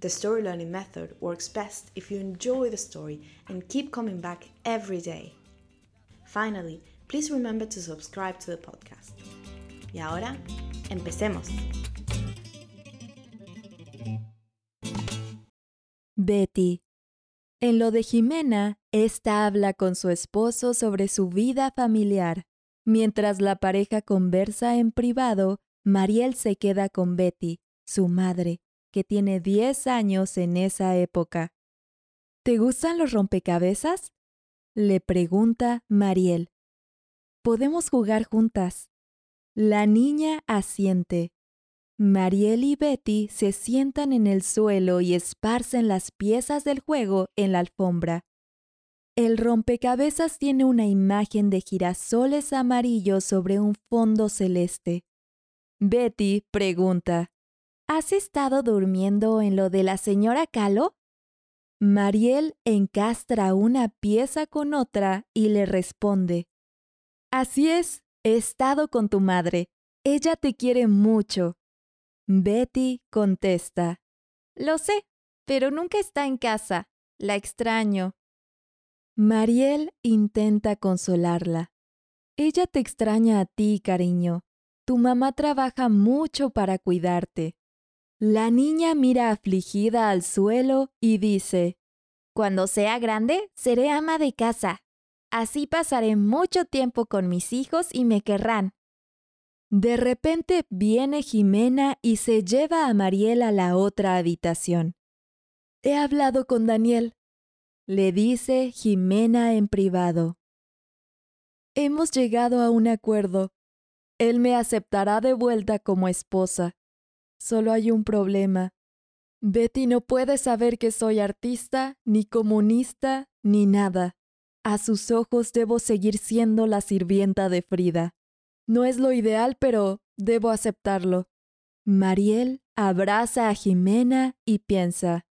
the story learning method works best if you enjoy the story and keep coming back every day. Finally, please remember to subscribe to the podcast. Y ahora, empecemos. Betty. En lo de Jimena, esta habla con su esposo sobre su vida familiar. Mientras la pareja conversa en privado, Mariel se queda con Betty, su madre, que tiene 10 años en esa época. ¿Te gustan los rompecabezas? Le pregunta Mariel. Podemos jugar juntas. La niña asiente. Mariel y Betty se sientan en el suelo y esparcen las piezas del juego en la alfombra. El rompecabezas tiene una imagen de girasoles amarillos sobre un fondo celeste. Betty pregunta, ¿Has estado durmiendo en lo de la señora Calo? Mariel encastra una pieza con otra y le responde, Así es, he estado con tu madre. Ella te quiere mucho. Betty contesta, Lo sé, pero nunca está en casa. La extraño. Mariel intenta consolarla. Ella te extraña a ti, cariño. Tu mamá trabaja mucho para cuidarte. La niña mira afligida al suelo y dice, Cuando sea grande, seré ama de casa. Así pasaré mucho tiempo con mis hijos y me querrán. De repente viene Jimena y se lleva a Mariel a la otra habitación. He hablado con Daniel, le dice Jimena en privado. Hemos llegado a un acuerdo. Él me aceptará de vuelta como esposa. Solo hay un problema. Betty no puede saber que soy artista, ni comunista, ni nada. A sus ojos debo seguir siendo la sirvienta de Frida. No es lo ideal, pero debo aceptarlo. Mariel abraza a Jimena y piensa,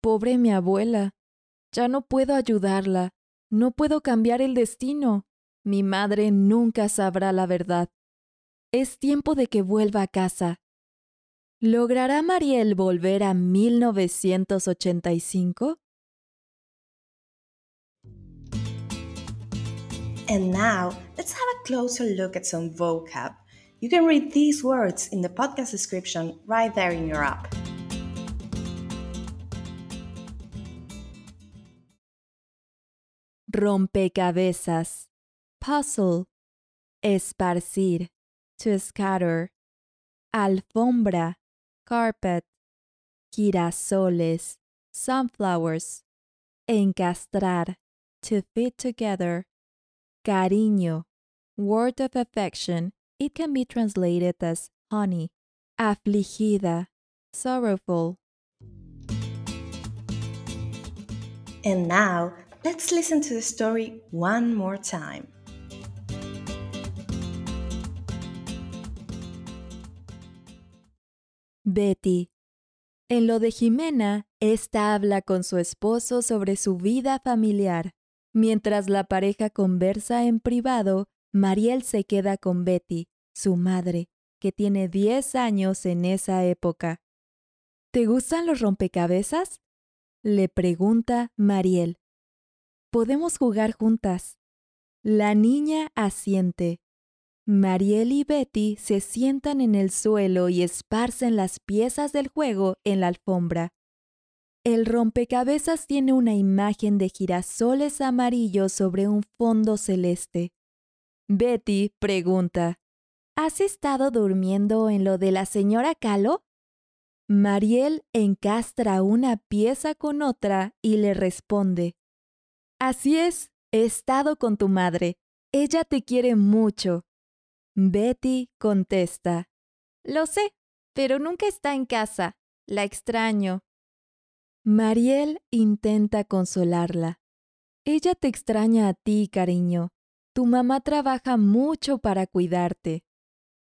Pobre mi abuela, ya no puedo ayudarla, no puedo cambiar el destino. Mi madre nunca sabrá la verdad. Es tiempo de que vuelva a casa. ¿Logrará Mariel volver a 1985? And now, let's have a closer look at some vocab. You can read these words in the podcast description right there in your app. Rompecabezas. Puzzle. Esparcir. To scatter. Alfombra carpet, girasoles, sunflowers, encastrar, to fit together, cariño, word of affection, it can be translated as honey, afligida, sorrowful. And now, let's listen to the story one more time. Betty. En lo de Jimena, esta habla con su esposo sobre su vida familiar. Mientras la pareja conversa en privado, Mariel se queda con Betty, su madre, que tiene 10 años en esa época. ¿Te gustan los rompecabezas? Le pregunta Mariel. Podemos jugar juntas. La niña asiente. Mariel y Betty se sientan en el suelo y esparcen las piezas del juego en la alfombra. El rompecabezas tiene una imagen de girasoles amarillos sobre un fondo celeste. Betty pregunta, ¿Has estado durmiendo en lo de la señora Calo? Mariel encastra una pieza con otra y le responde, Así es, he estado con tu madre. Ella te quiere mucho. Betty contesta, Lo sé, pero nunca está en casa. La extraño. Mariel intenta consolarla. Ella te extraña a ti, cariño. Tu mamá trabaja mucho para cuidarte.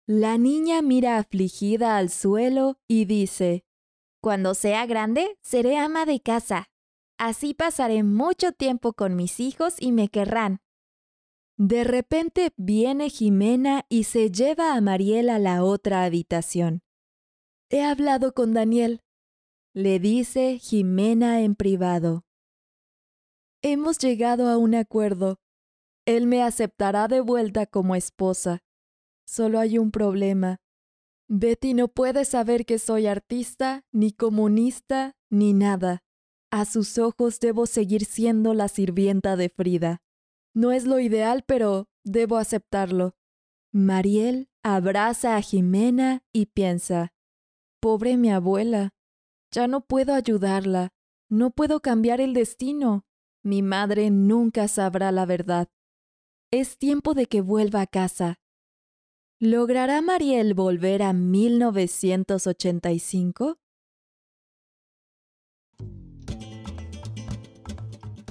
La niña mira afligida al suelo y dice, Cuando sea grande, seré ama de casa. Así pasaré mucho tiempo con mis hijos y me querrán. De repente viene Jimena y se lleva a Mariel a la otra habitación. He hablado con Daniel, le dice Jimena en privado. Hemos llegado a un acuerdo. Él me aceptará de vuelta como esposa. Solo hay un problema. Betty no puede saber que soy artista, ni comunista, ni nada. A sus ojos debo seguir siendo la sirvienta de Frida. No es lo ideal, pero debo aceptarlo. Mariel abraza a Jimena y piensa, Pobre mi abuela, ya no puedo ayudarla, no puedo cambiar el destino. Mi madre nunca sabrá la verdad. Es tiempo de que vuelva a casa. ¿Logrará Mariel volver a 1985?